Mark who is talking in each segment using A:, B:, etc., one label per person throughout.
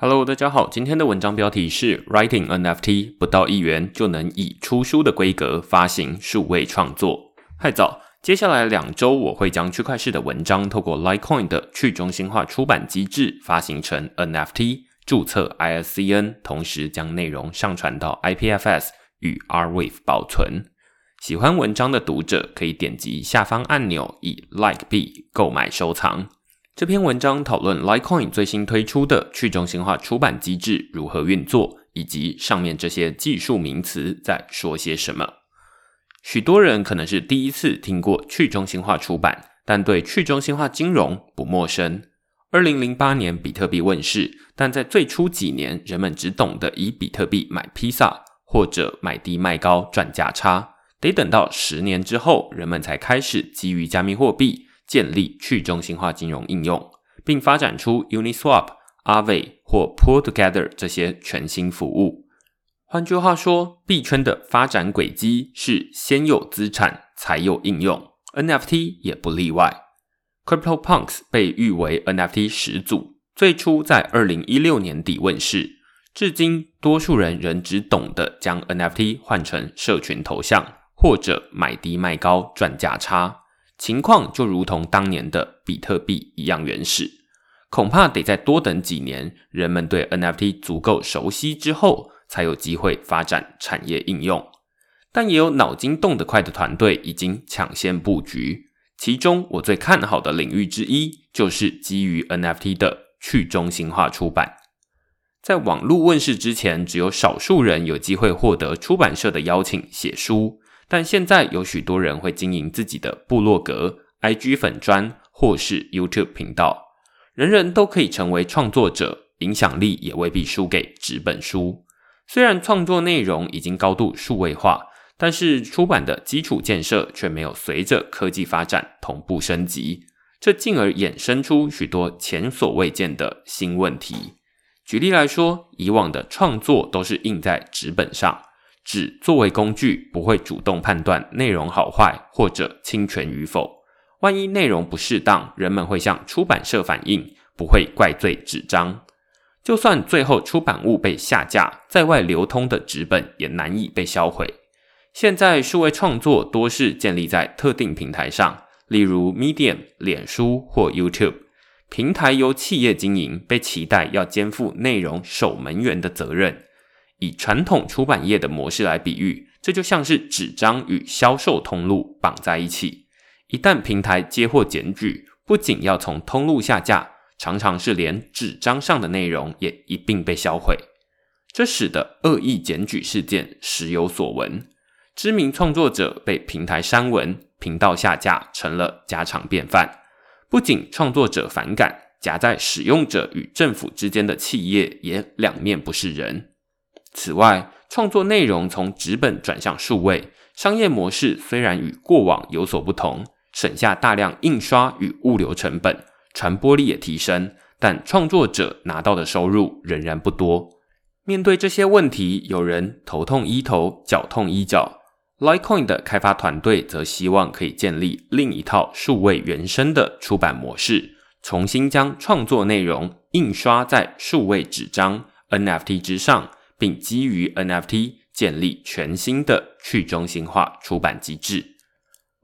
A: Hello，大家好，今天的文章标题是 Writing NFT 不到一元就能以出书的规格发行数位创作。嗨早，接下来两周我会将区块式的文章透过 Litecoin 的去中心化出版机制发行成 NFT，注册 ISCN，同时将内容上传到 IPFS 与 Arweave 保存。喜欢文章的读者可以点击下方按钮以 Like B 购买收藏。这篇文章讨论 Litecoin 最新推出的去中心化出版机制如何运作，以及上面这些技术名词在说些什么。许多人可能是第一次听过去中心化出版，但对去中心化金融不陌生。二零零八年比特币问世，但在最初几年，人们只懂得以比特币买披萨，或者买低卖高赚价差。得等到十年之后，人们才开始基于加密货币。建立去中心化金融应用，并发展出 Uniswap、Aave 或 Pull Together 这些全新服务。换句话说，币圈的发展轨迹是先有资产才有应用，NFT 也不例外。CryptoPunks 被誉为 NFT 始祖，最初在二零一六年底问世，至今多数人仍只懂得将 NFT 换成社群头像，或者买低卖高赚价差。情况就如同当年的比特币一样原始，恐怕得再多等几年，人们对 NFT 足够熟悉之后，才有机会发展产业应用。但也有脑筋动得快的团队已经抢先布局，其中我最看好的领域之一，就是基于 NFT 的去中心化出版。在网络问世之前，只有少数人有机会获得出版社的邀请写书。但现在有许多人会经营自己的部落格、IG 粉专或是 YouTube 频道，人人都可以成为创作者，影响力也未必输给纸本书。虽然创作内容已经高度数位化，但是出版的基础建设却没有随着科技发展同步升级，这进而衍生出许多前所未见的新问题。举例来说，以往的创作都是印在纸本上。只作为工具，不会主动判断内容好坏或者侵权与否。万一内容不适当，人们会向出版社反映，不会怪罪纸张。就算最后出版物被下架，在外流通的纸本也难以被销毁。现在数位创作多是建立在特定平台上，例如 Medium、脸书或 YouTube。平台由企业经营，被期待要肩负内容守门员的责任。以传统出版业的模式来比喻，这就像是纸张与销售通路绑在一起。一旦平台接获检举，不仅要从通路下架，常常是连纸张上的内容也一并被销毁。这使得恶意检举事件时有所闻，知名创作者被平台删文、频道下架，成了家常便饭。不仅创作者反感，夹在使用者与政府之间的企业也两面不是人。此外，创作内容从纸本转向数位，商业模式虽然与过往有所不同，省下大量印刷与物流成本，传播力也提升，但创作者拿到的收入仍然不多。面对这些问题，有人头痛医头，脚痛医脚。Litecoin 的开发团队则希望可以建立另一套数位原生的出版模式，重新将创作内容印刷在数位纸张 NFT 之上。并基于 NFT 建立全新的去中心化出版机制。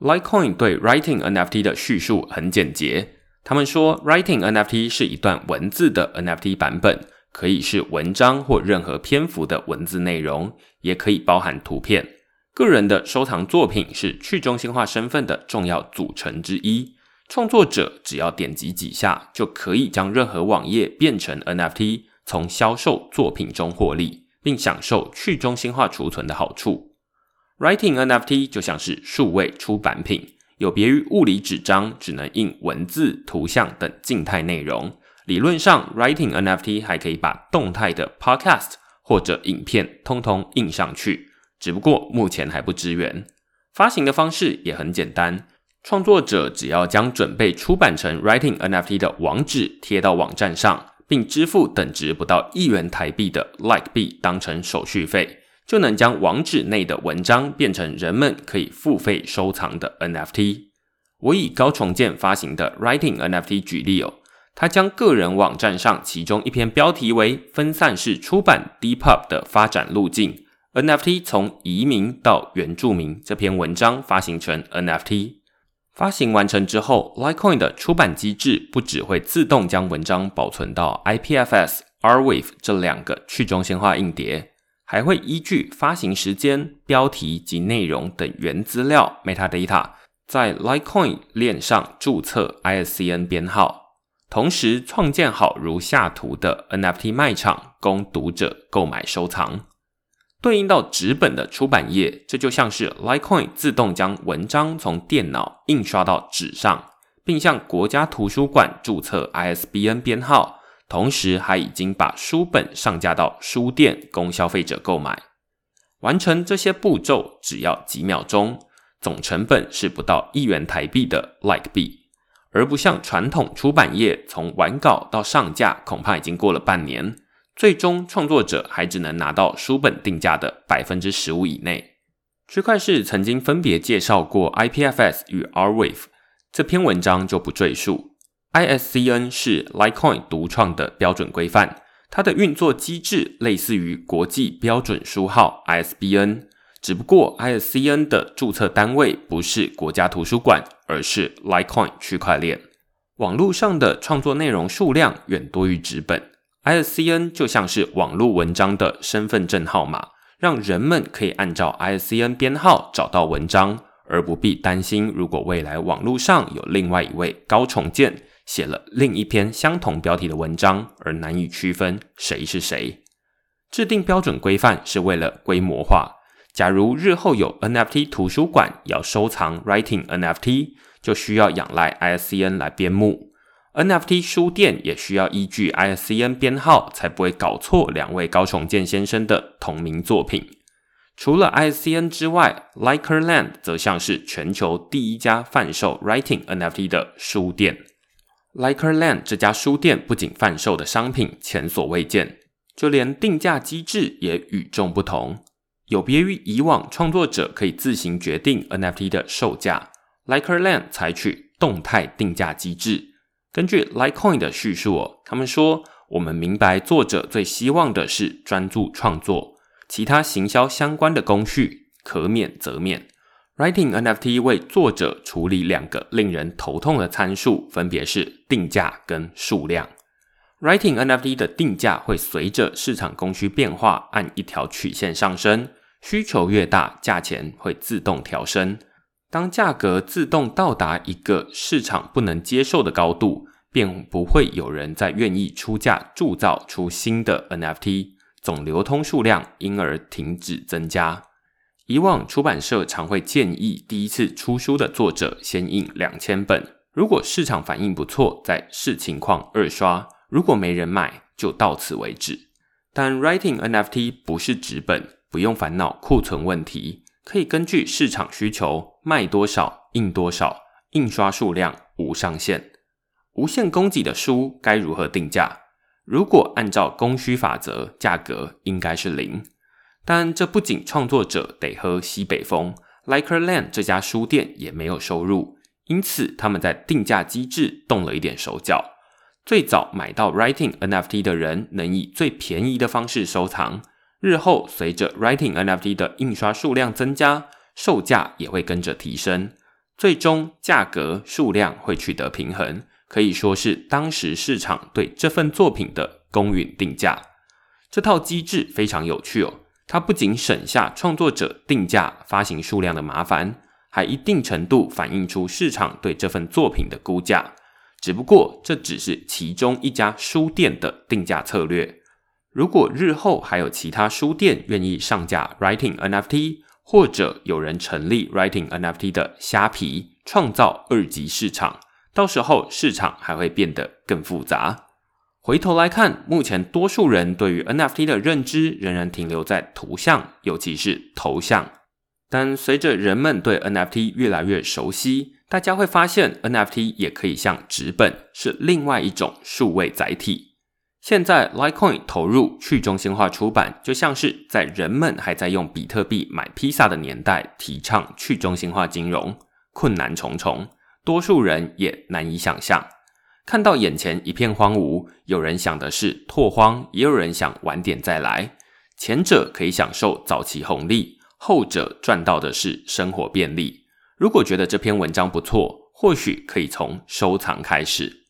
A: Litecoin 对 Writing NFT 的叙述很简洁，他们说 Writing NFT 是一段文字的 NFT 版本，可以是文章或任何篇幅的文字内容，也可以包含图片。个人的收藏作品是去中心化身份的重要组成之一。创作者只要点击几下，就可以将任何网页变成 NFT，从销售作品中获利。并享受去中心化储存的好处。Writing NFT 就像是数位出版品，有别于物理纸张只能印文字、图像等静态内容。理论上，Writing NFT 还可以把动态的 Podcast 或者影片通通印上去，只不过目前还不支援。发行的方式也很简单，创作者只要将准备出版成 Writing NFT 的网址贴到网站上。并支付等值不到一元台币的 Like 币当成手续费，就能将网址内的文章变成人们可以付费收藏的 NFT。我以高重建发行的 Writing NFT 举例哦，他将个人网站上其中一篇标题为“分散式出版 Depub 的发展路径 ”，NFT 从移民到原住民这篇文章发行成 NFT。发行完成之后，Litecoin 的出版机制不只会自动将文章保存到 IPFS、RWAV 这两个去中心化硬碟，还会依据发行时间、标题及内容等原资料 （metadata） 在 Litecoin 链上注册 ISCN 编号，同时创建好如下图的 NFT 卖场，供读者购买收藏。对应到纸本的出版业，这就像是 Litecoin 自动将文章从电脑印刷到纸上，并向国家图书馆注册 ISBN 编号，同时还已经把书本上架到书店供消费者购买。完成这些步骤只要几秒钟，总成本是不到一元台币的 Lite 币，而不像传统出版业从完稿到上架，恐怕已经过了半年。最终，创作者还只能拿到书本定价的百分之十五以内。区块市曾经分别介绍过 IPFS 与 Arweave，这篇文章就不赘述。ISCN 是 Litecoin 独创的标准规范，它的运作机制类似于国际标准书号 ISBN，只不过 ISCN 的注册单位不是国家图书馆，而是 Litecoin 区块链。网络上的创作内容数量远多于纸本。ISCN 就像是网络文章的身份证号码，让人们可以按照 ISCN 编号找到文章，而不必担心如果未来网络上有另外一位高重建写了另一篇相同标题的文章，而难以区分谁是谁。制定标准规范是为了规模化。假如日后有 NFT 图书馆要收藏 Writing NFT，就需要仰赖 ISCN 来编目。NFT 书店也需要依据 ISCN 编号，才不会搞错两位高重建先生的同名作品。除了 ISCN 之外，Likerland 则像是全球第一家贩售 Writing NFT 的书店。Likerland 这家书店不仅贩售的商品前所未见，就连定价机制也与众不同。有别于以往创作者可以自行决定 NFT 的售价，Likerland 采取动态定价机制。根据 Litecoin 的叙述，他们说：“我们明白作者最希望的是专注创作，其他行销相关的工序可免则免。Writing NFT 为作者处理两个令人头痛的参数，分别是定价跟数量。Writing NFT 的定价会随着市场供需变化按一条曲线上升，需求越大，价钱会自动调升。”当价格自动到达一个市场不能接受的高度，便不会有人再愿意出价铸造出新的 NFT，总流通数量因而停止增加。以往出版社常会建议第一次出书的作者先印两千本，如果市场反应不错，再视情况二刷；如果没人买，就到此为止。但 Writing NFT 不是纸本，不用烦恼库存问题。可以根据市场需求卖多少印多少，印刷数量无上限。无限供给的书该如何定价？如果按照供需法则，价格应该是零。但这不仅创作者得喝西北风，Likerland 这家书店也没有收入，因此他们在定价机制动了一点手脚。最早买到 Writing NFT 的人能以最便宜的方式收藏。日后随着 Writing NFT 的印刷数量增加，售价也会跟着提升，最终价格数量会取得平衡，可以说是当时市场对这份作品的公允定价。这套机制非常有趣哦，它不仅省下创作者定价、发行数量的麻烦，还一定程度反映出市场对这份作品的估价。只不过这只是其中一家书店的定价策略。如果日后还有其他书店愿意上架 Writing NFT，或者有人成立 Writing NFT 的虾皮，创造二级市场，到时候市场还会变得更复杂。回头来看，目前多数人对于 NFT 的认知仍然停留在图像，尤其是头像。但随着人们对 NFT 越来越熟悉，大家会发现 NFT 也可以像纸本，是另外一种数位载体。现在，Litecoin 投入去中心化出版，就像是在人们还在用比特币买披萨的年代，提倡去中心化金融，困难重重，多数人也难以想象。看到眼前一片荒芜，有人想的是拓荒，也有人想晚点再来。前者可以享受早期红利，后者赚到的是生活便利。如果觉得这篇文章不错，或许可以从收藏开始。